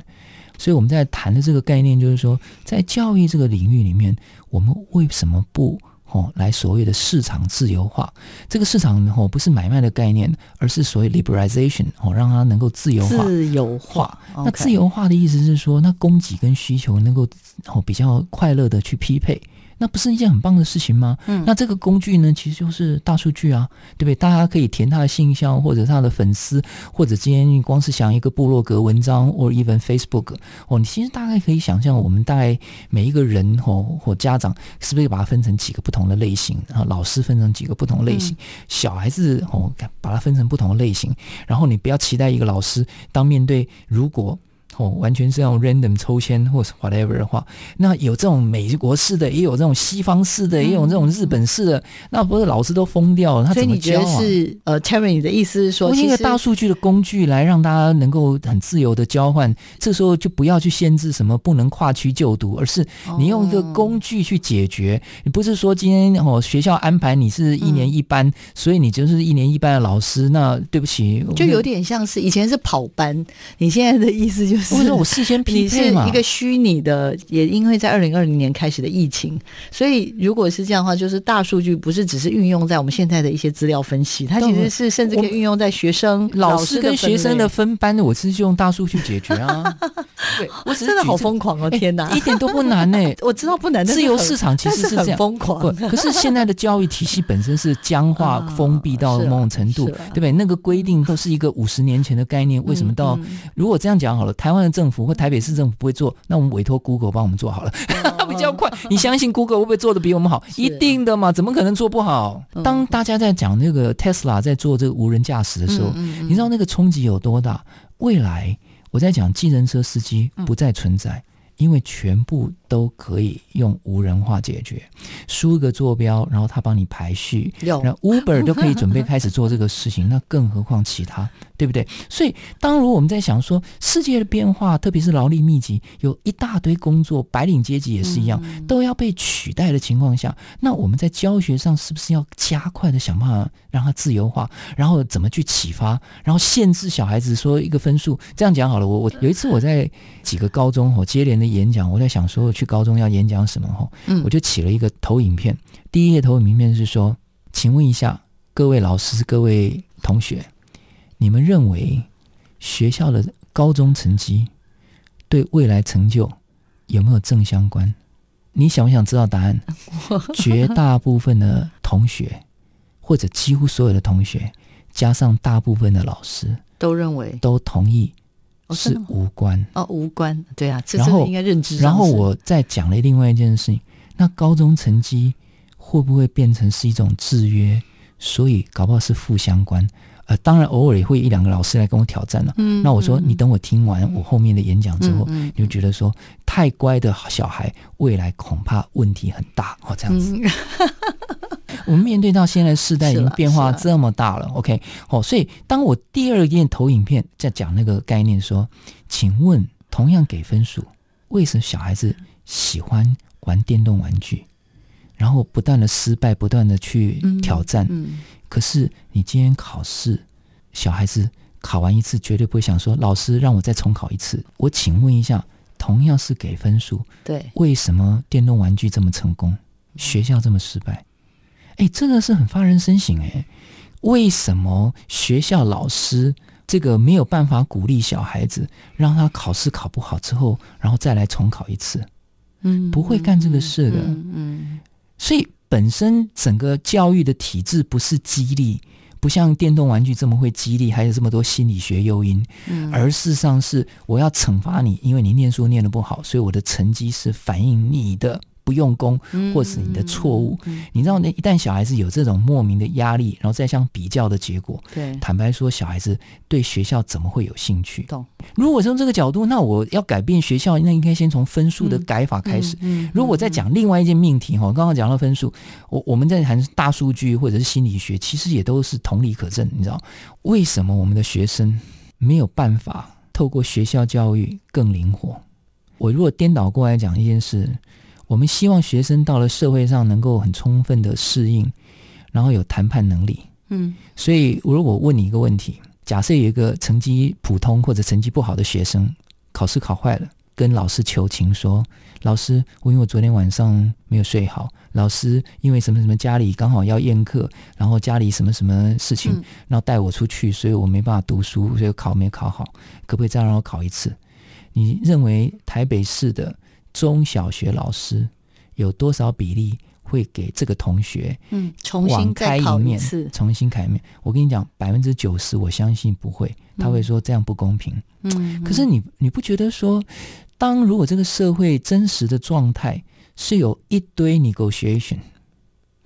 所以我们在谈的这个概念，就是说，在教育这个领域里面，我们为什么不？哦，来所谓的市场自由化，这个市场哦不是买卖的概念，而是所谓 liberalization 哦，让它能够自由化。自由化，那自由化的意思是说，那供给跟需求能够哦比较快乐的去匹配。那不是一件很棒的事情吗？嗯，那这个工具呢，其实就是大数据啊，对不对？大家可以填他的信箱，或者他的粉丝，或者今天你光是想一个部落格文章，或 even Facebook，哦，你其实大概可以想象，我们大概每一个人哦，或家长是不是把它分成几个不同的类型？然后老师分成几个不同类型，嗯、小孩子哦，把它分成不同的类型。然后你不要期待一个老师，当面对如果。哦，完全是用 random 抽签或是 whatever 的话，那有这种美国式的，也有这种西方式的，也有这种日本式的，那不是老师都疯掉了？他怎么教啊？所以你觉得是呃，Terry 你的意思是说，用一个大数据的工具来让大家能够很自由的交换，这时候就不要去限制什么不能跨区就读，而是你用一个工具去解决。你不是说今天哦学校安排你是一年一班，所以你就是一年一班的老师，那对不起，就有点像是以前是跑班，你现在的意思就是。或者我事先匹配嘛，你是一个虚拟的，也因为在二零二零年开始的疫情，所以如果是这样的话，就是大数据不是只是运用在我们现在的一些资料分析，它其实是甚至可以运用在学生、老师跟学生的分班的，我是用大数据解决啊。对，我真的好疯狂哦！天哪，一点都不难呢。我知道不难，自由市场其实是这样疯狂。可是现在的教育体系本身是僵化、封闭到某种程度，对不对？那个规定都是一个五十年前的概念，为什么到如果这样讲好了，台湾的政府或台北市政府不会做，那我们委托 Google 帮我们做好了，比较快。你相信 Google 会不会做的比我们好？一定的嘛，怎么可能做不好？当大家在讲那个 Tesla 在做这个无人驾驶的时候，你知道那个冲击有多大？未来我在讲计程车司机不再存在，因为全部。都可以用无人化解决，输一个坐标，然后他帮你排序，然后 Uber 都可以准备开始做这个事情，那更何况其他，对不对？所以，当如我们在想说世界的变化，特别是劳力密集，有一大堆工作，白领阶级也是一样，都要被取代的情况下，那我们在教学上是不是要加快的想办法让它自由化？然后怎么去启发？然后限制小孩子说一个分数？这样讲好了，我我有一次我在几个高中我接连的演讲，我在想说。去高中要演讲什么？哈，我就起了一个投影片。第一页投影片是说，请问一下各位老师、各位同学，你们认为学校的高中成绩对未来成就有没有正相关？你想不想知道答案？绝大部分的同学，或者几乎所有的同学，加上大部分的老师，都认为，都同意。是无关哦，无关，对啊，然后应该认知。然后我再讲了另外一件事情，那高中成绩会不会变成是一种制约？所以搞不好是负相关。呃，当然偶尔也会一两个老师来跟我挑战了。嗯，那我说你等我听完我后面的演讲之后，你就觉得说太乖的小孩未来恐怕问题很大哦，这样子。嗯、我们面对到现在世代已经变化这么大了，了，OK，哦，所以当我第二页投影片在讲那个概念说，请问同样给分数，为什么小孩子喜欢玩电动玩具，然后不断的失败，不断的去挑战？嗯嗯可是你今天考试，小孩子考完一次绝对不会想说：“老师让我再重考一次。”我请问一下，同样是给分数，对，为什么电动玩具这么成功，学校这么失败？哎，这个是很发人深省哎。为什么学校老师这个没有办法鼓励小孩子，让他考试考不好之后，然后再来重考一次？嗯，不会干这个事的。嗯，嗯，所以。本身整个教育的体制不是激励，不像电动玩具这么会激励，还有这么多心理学诱因，嗯、而事实上是我要惩罚你，因为你念书念得不好，所以我的成绩是反映你的。不用功，或是你的错误，你知道，那一旦小孩子有这种莫名的压力，然后再相比较的结果，对，坦白说，小孩子对学校怎么会有兴趣？懂。如果从这个角度，那我要改变学校，那应该先从分数的改法开始。如果我再讲另外一件命题哈，刚刚讲到分数，我我们在谈大数据或者是心理学，其实也都是同理可证。你知道，为什么我们的学生没有办法透过学校教育更灵活？我如果颠倒过来讲一件事。我们希望学生到了社会上能够很充分的适应，然后有谈判能力。嗯，所以如果问你一个问题：假设有一个成绩普通或者成绩不好的学生，考试考坏了，跟老师求情说：“老师，我因为我昨天晚上没有睡好，老师因为什么什么家里刚好要宴客，然后家里什么什么事情，然后带我出去，所以我没办法读书，所以考没考好，可不可以再让我考一次？”你认为台北市的？中小学老师有多少比例会给这个同学嗯重新再考一次？重新开一面，我跟你讲，百分之九十我相信不会，他会说这样不公平。嗯，可是你你不觉得说，当如果这个社会真实的状态是有一堆 negotiation，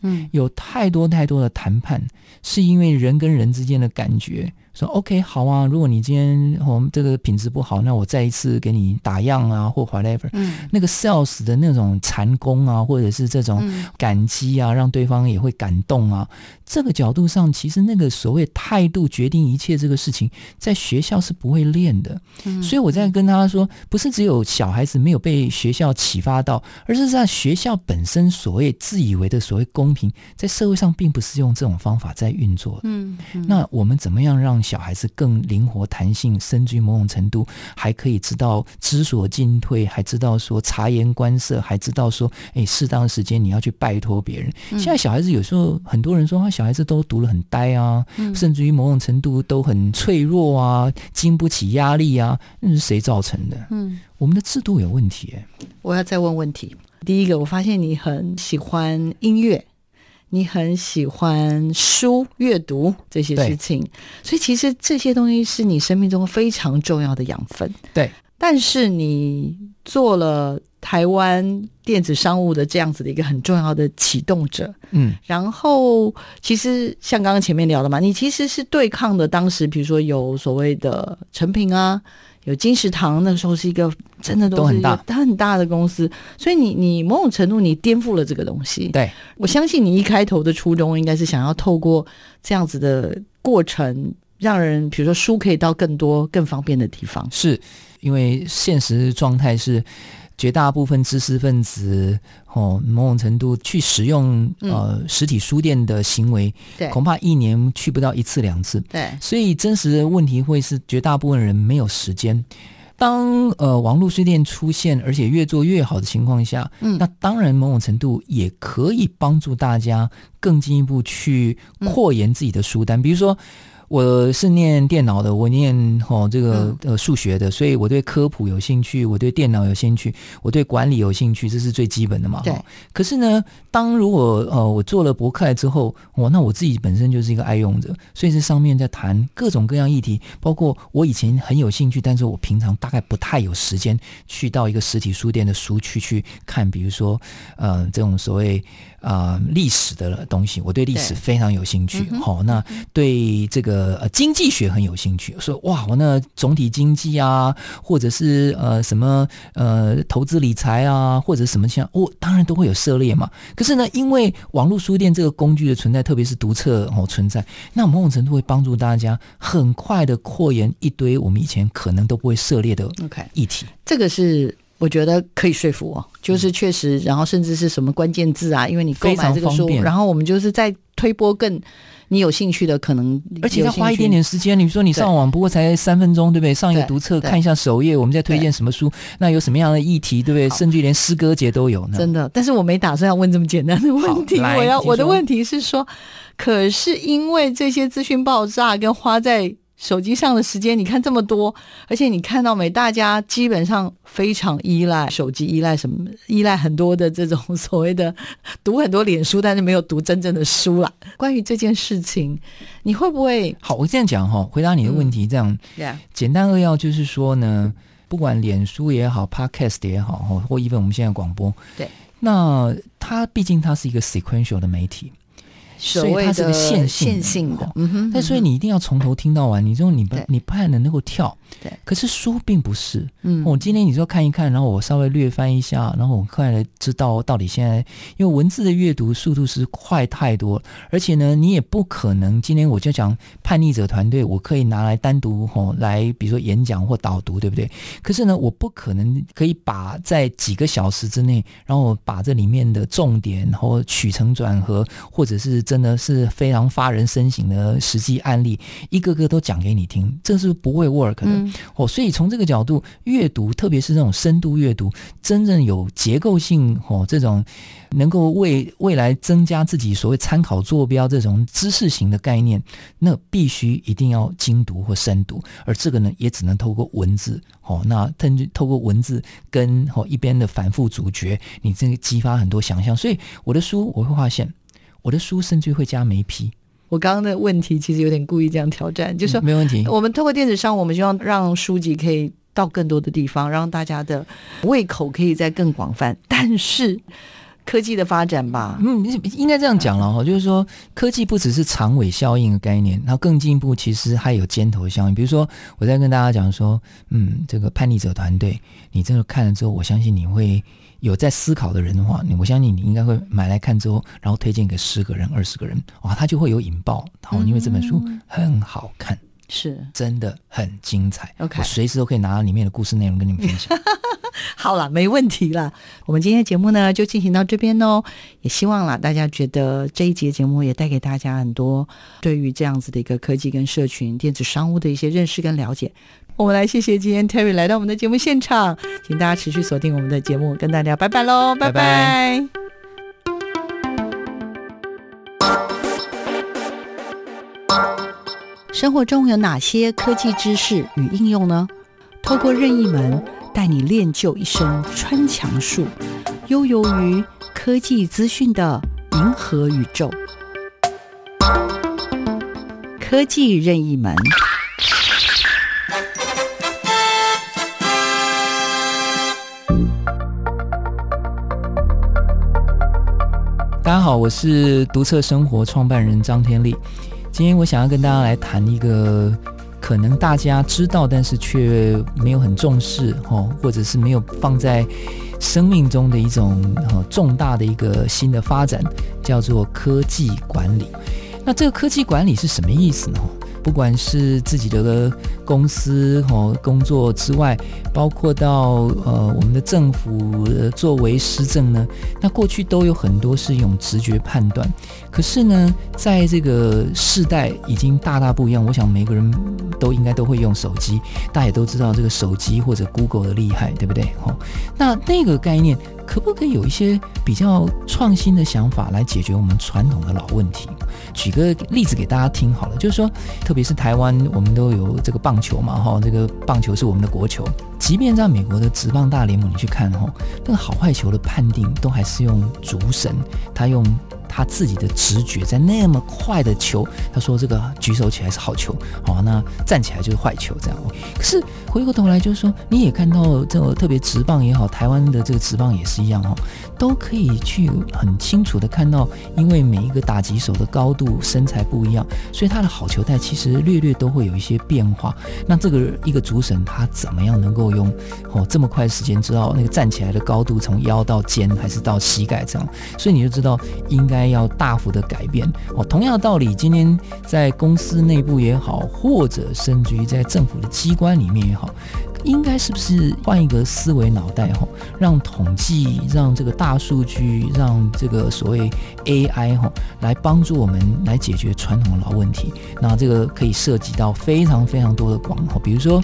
嗯，有太多太多的谈判，是因为人跟人之间的感觉。说 OK 好啊，如果你今天我们这个品质不好，那我再一次给你打样啊，或 whatever。嗯，那个 sales 的那种缠功啊，或者是这种感激啊，让对方也会感动啊。这个角度上，其实那个所谓态度决定一切这个事情，在学校是不会练的。嗯，所以我在跟他说，不是只有小孩子没有被学校启发到，而是在学校本身所谓自以为的所谓公平，在社会上并不是用这种方法在运作的。嗯，嗯，那我们怎么样让小孩子更灵活弹性，甚至于某种程度还可以知道知所进退，还知道说察言观色，还知道说，哎，适当的时间你要去拜托别人。现在小孩子有时候很多人说，他小孩子都读得很呆啊，甚至于某种程度都很脆弱啊，经不起压力啊，那是谁造成的？嗯，我们的制度有问题欸。我要再问问题。第一个，我发现你很喜欢音乐。你很喜欢书阅读这些事情，所以其实这些东西是你生命中非常重要的养分。对，但是你做了台湾电子商务的这样子的一个很重要的启动者，嗯，然后其实像刚刚前面聊的嘛，你其实是对抗的当时，比如说有所谓的成品啊。有金石堂，那个时候是一个真的都是一个很大的公司，所以你你某种程度你颠覆了这个东西。对，我相信你一开头的初衷应该是想要透过这样子的过程，让人比如说书可以到更多更方便的地方。是因为现实状态是。绝大部分知识分子哦，某种程度去使用呃实体书店的行为，对，恐怕一年去不到一次两次。对，所以真实的问题会是绝大部分人没有时间。当呃网络书店出现，而且越做越好的情况下，嗯，那当然某种程度也可以帮助大家更进一步去扩延自己的书单。比如说，我是念电脑的，我念哦这个呃数学的，所以我对科普有兴趣，我对电脑有兴趣，我对管理有兴趣，这是最基本的嘛。对。可是呢，当如果呃我做了博客来之后，哦，那我自己本身就是一个爱用者，所以这上面在谈各种各样议题，包括我以前很有兴趣，但是我平常大概不太有时间去到一个实体书店的书区去看，比如说呃这种所谓。啊、呃，历史的东西，我对历史非常有兴趣。好、嗯哦，那对这个呃经济学很有兴趣。说哇，我那总体经济啊，或者是呃什么呃投资理财啊，或者什么像，我、哦、当然都会有涉猎嘛。可是呢，因为网络书店这个工具的存在，特别是读册哦存在，那某种程度会帮助大家很快的扩延一堆我们以前可能都不会涉猎的 OK 议题。Okay, 这个是。我觉得可以说服我，就是确实，然后甚至是什么关键字啊，因为你购买这个书，然后我们就是在推波更你有兴趣的，可能而且要花一点点时间。你说你上网不过才三分钟，对不对？上一个读册看一下首页，我们在推荐什么书，那有什么样的议题，对不对？甚至连诗歌节都有呢。真的，但是我没打算要问这么简单的问题。我要我的问题是说，可是因为这些资讯爆炸跟花在。手机上的时间，你看这么多，而且你看到没？大家基本上非常依赖手机，依赖什么？依赖很多的这种所谓的读很多脸书，但是没有读真正的书啦。关于这件事情，你会不会？好，我这样讲哈，回答你的问题，这样、嗯、简单扼要就是说呢，不管脸书也好，Podcast 也好，或或 even 我们现在广播，对，那它毕竟它是一个 sequential 的媒体。所以它是个线性的，性的，嗯哼。但所以你一定要从头听到完，你说你不你不太能能够跳。对。可是书并不是，嗯。我今天你说看一看，然后我稍微略翻一下，然后我快来知道到底现在，因为文字的阅读速度是快太多，而且呢，你也不可能今天我就讲叛逆者团队，我可以拿来单独吼来，比如说演讲或导读，对不对？可是呢，我不可能可以把在几个小时之内，然后把这里面的重点然后起承转合，或者是。真的是非常发人深省的实际案例，一个个都讲给你听，这是不会 work 的。嗯、哦，所以从这个角度，阅读，特别是这种深度阅读，真正有结构性哦，这种能够为未来增加自己所谓参考坐标这种知识型的概念，那必须一定要精读或深读，而这个呢，也只能透过文字哦，那透过文字跟哦一边的反复咀嚼，你这个激发很多想象。所以我的书我会发现。我的书甚至会加眉批。我刚刚的问题其实有点故意这样挑战，就是说、嗯、没问题。我们透过电子商务，我们希望让书籍可以到更多的地方，让大家的胃口可以再更广泛。但是科技的发展吧，嗯，应该这样讲了哈，就是说科技不只是长尾效应的概念，然后更进一步，其实还有尖头效应。比如说，我在跟大家讲说，嗯，这个叛逆者团队，你真的看了之后，我相信你会。有在思考的人的话，你我相信你应该会买来看之后，然后推荐给十个人、二十个人，哇，他就会有引爆。然后，因为这本书很好看，是、嗯、真的很精彩。OK，我随时都可以拿到里面的故事内容跟你们分享。好了，没问题了。我们今天的节目呢就进行到这边哦，也希望啦大家觉得这一节节目也带给大家很多对于这样子的一个科技跟社群电子商务的一些认识跟了解。我们来谢谢今天 Terry 来到我们的节目现场，请大家持续锁定我们的节目，跟大家拜拜喽，拜拜。拜拜。生活中有哪些科技知识与应用呢？透过任意门带你练就一身穿墙术，悠游于科技资讯的银河宇宙。科技任意门。好，我是独特生活创办人张天立。今天我想要跟大家来谈一个可能大家知道，但是却没有很重视，或者是没有放在生命中的一种重大的一个新的发展，叫做科技管理。那这个科技管理是什么意思呢？不管是自己的公司和工作之外，包括到呃我们的政府作为施政呢，那过去都有很多是用直觉判断。可是呢，在这个世代已经大大不一样。我想每个人都应该都会用手机，大家也都知道这个手机或者 Google 的厉害，对不对？哈，那那个概念可不可以有一些比较创新的想法来解决我们传统的老问题？举个例子给大家听好了，就是说，特别是台湾，我们都有这个棒球嘛，哈，这个棒球是我们的国球。即便在美国的职棒大联盟，你去看哈，那个好坏球的判定都还是用主审，他用。他自己的直觉，在那么快的球，他说这个举手起来是好球，好，那站起来就是坏球，这样。可是回过头来就是说，你也看到这个特别直棒也好，台湾的这个直棒也是一样哦，都可以去很清楚的看到，因为每一个打击手的高度、身材不一样，所以他的好球带其实略略都会有一些变化。那这个一个主审他怎么样能够用哦这么快时间知道那个站起来的高度从腰到肩还是到膝盖这样？所以你就知道应该。要大幅的改变哦，同样的道理，今天在公司内部也好，或者甚至于在政府的机关里面也好，应该是不是换一个思维脑袋哈，让统计、让这个大数据、让这个所谓 AI 哈，来帮助我们来解决传统的老问题。那这个可以涉及到非常非常多的广哈，比如说。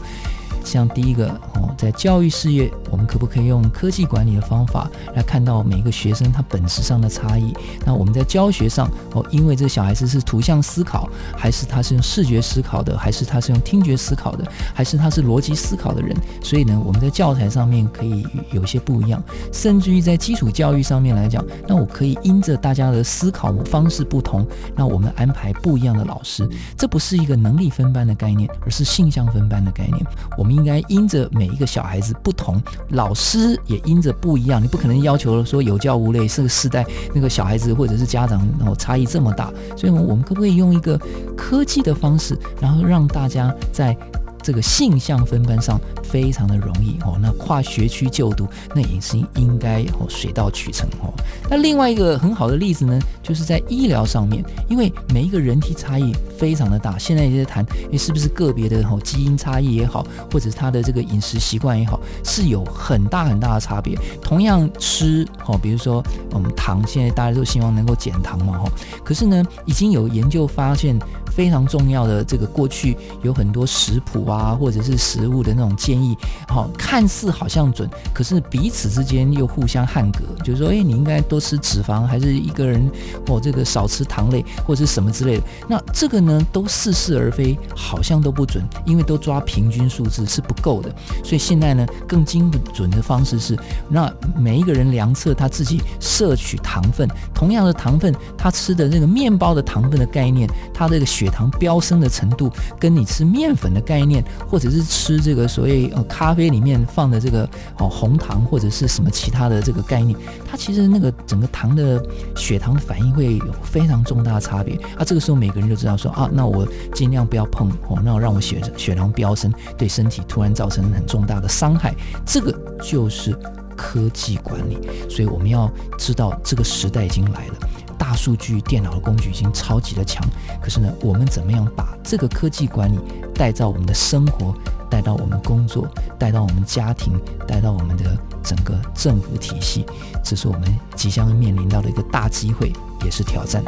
像第一个哦，在教育事业，我们可不可以用科技管理的方法来看到每一个学生他本质上的差异？那我们在教学上哦，因为这个小孩子是图像思考，还是他是用视觉思考的，还是他是用听觉思考的，还是他是逻辑思考的人？所以呢，我们在教材上面可以有些不一样，甚至于在基础教育上面来讲，那我可以因着大家的思考方式不同，那我们安排不一样的老师。这不是一个能力分班的概念，而是性向分班的概念。我们。应该因着每一个小孩子不同，老师也因着不一样。你不可能要求说有教无类，是个世代那个小孩子或者是家长然后差异这么大，所以我们可不可以用一个科技的方式，然后让大家在这个性向分班上非常的容易哦？那跨学区就读，那也是应该哦水到渠成哦。那另外一个很好的例子呢，就是在医疗上面，因为每一个人体差异非常的大。现在也在谈，诶，是不是个别的哦基因差异也好，或者是他的这个饮食习惯也好，是有很大很大的差别。同样吃哦，比如说我们糖，现在大家都希望能够减糖嘛哈。可是呢，已经有研究发现非常重要的这个过去有很多食谱啊，或者是食物的那种建议，好，看似好像准，可是彼此之间又互相汉格，就是说，诶，你应该多。吃脂肪还是一个人哦，这个少吃糖类或者是什么之类的，那这个呢都似是而非，好像都不准，因为都抓平均数字是不够的。所以现在呢更精准的方式是，那每一个人量测他自己摄取糖分，同样的糖分，他吃的那个面包的糖分的概念，他这个血糖飙升的程度，跟你吃面粉的概念，或者是吃这个所谓咖啡里面放的这个哦红糖或者是什么其他的这个概念，它其实那个。整个糖的血糖反应会有非常重大的差别啊！这个时候每个人就知道说啊，那我尽量不要碰哦，那我让我血血糖飙升，对身体突然造成很重大的伤害。这个就是科技管理，所以我们要知道这个时代已经来了，大数据、电脑的工具已经超级的强。可是呢，我们怎么样把这个科技管理带到我们的生活？带到我们工作，带到我们家庭，带到我们的整个政府体系，这是我们即将面临到的一个大机会，也是挑战。